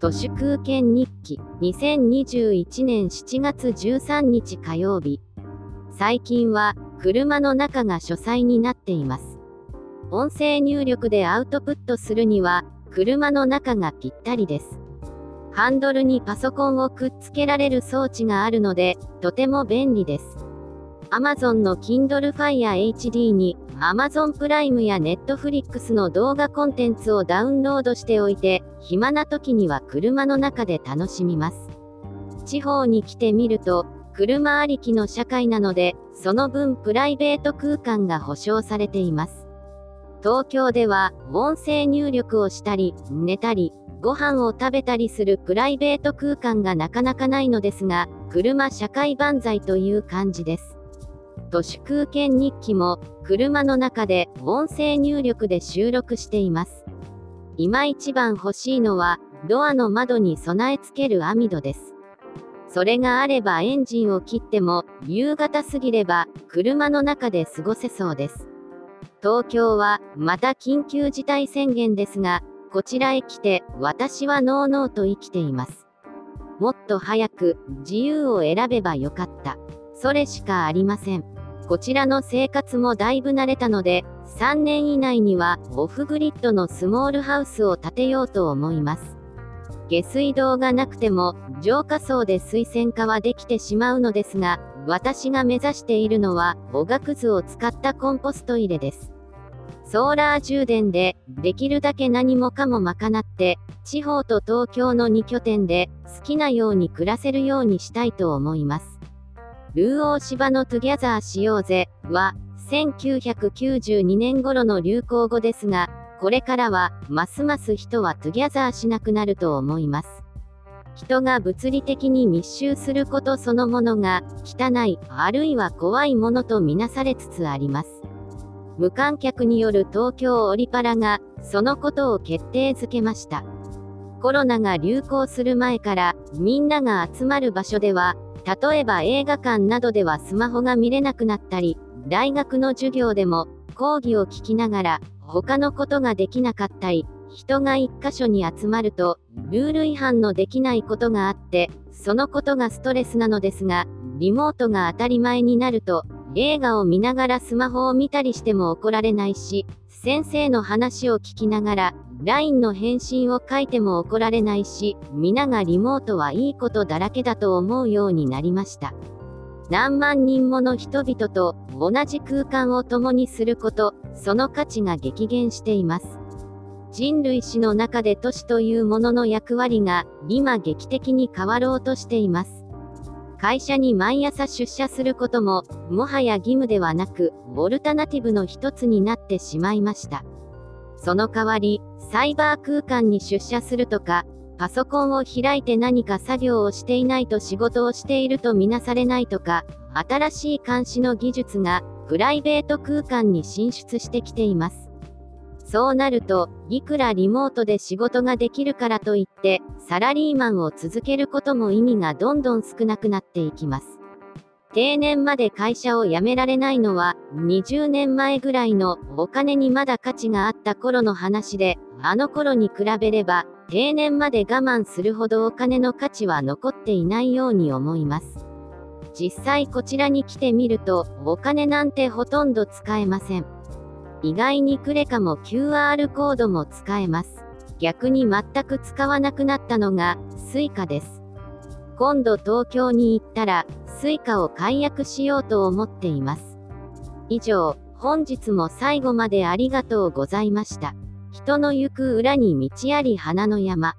都市空間日記2021年7月13日火曜日。最近は車の中が書斎になっています。音声入力でアウトプットするには車の中がぴったりです。ハンドルにパソコンをくっつけられる装置があるのでとても便利です。Amazon の Kindle Fire HD に Amazon プライムや Netflix の動画コンテンツをダウンロードしておいて、暇な時には車の中で楽しみます。地方に来てみると、車ありきの社会なので、その分プライベート空間が保証されています。東京では、音声入力をしたり、寝たり、ご飯を食べたりするプライベート空間がなかなかないのですが、車社会万歳という感じです。都市空間日記も車の中で音声入力で収録しています。今一番欲しいのはドアの窓に備え付ける網戸です。それがあればエンジンを切っても夕方過ぎれば車の中で過ごせそうです。東京はまた緊急事態宣言ですが、こちらへ来て私はノーノーと生きています。もっと早く自由を選べばよかった。それしかありません。こちらの生活もだいぶ慣れたので、3年以内にはオフグリッドのスモールハウスを建てようと思います。下水道がなくても浄化槽で水洗化はできてしまうのですが、私が目指しているのは、おがくずを使ったコンポスト入れです。ソーラー充電で、できるだけ何もかも賄って、地方と東京の2拠点で、好きなように暮らせるようにしたいと思います。ルー大柴の together しようぜは、1992年頃の流行語ですが、これからは、ますます人は together しなくなると思います。人が物理的に密集することそのものが、汚い、あるいは怖いものとみなされつつあります。無観客による東京オリパラが、そのことを決定づけました。コロナが流行する前から、みんなが集まる場所では、例えば映画館などではスマホが見れなくなったり、大学の授業でも講義を聞きながら他のことができなかったり、人が一箇所に集まると、ルール違反のできないことがあって、そのことがストレスなのですが、リモートが当たり前になると、映画を見ながらスマホを見たりしても怒られないし、先生の話を聞きながら、LINE の返信を書いても怒られないし、皆がリモートはいいことだらけだと思うようになりました。何万人もの人々と同じ空間を共にすること、その価値が激減しています。人類史の中で都市というものの役割が今劇的に変わろうとしています。会社に毎朝出社することも、もはや義務ではなく、オルタナティブの一つになってしまいました。その代わり、サイバー空間に出社するとか、パソコンを開いて何か作業をしていないと仕事をしているとみなされないとか、新しい監視の技術がプライベート空間に進出してきています。そうなると、いくらリモートで仕事ができるからといって、サラリーマンを続けることも意味がどんどん少なくなっていきます。定年まで会社を辞められないのは、20年前ぐらいのお金にまだ価値があった頃の話で、あの頃に比べれば、定年まで我慢するほどお金の価値は残っていないように思います。実際こちらに来てみると、お金なんてほとんど使えません。意外にクレカも QR コードも使えます。逆に全く使わなくなったのが、Suica です。今度東京に行ったら、Suica を解約しようと思っています。以上、本日も最後までありがとうございました。人の行く裏に道あり花の山。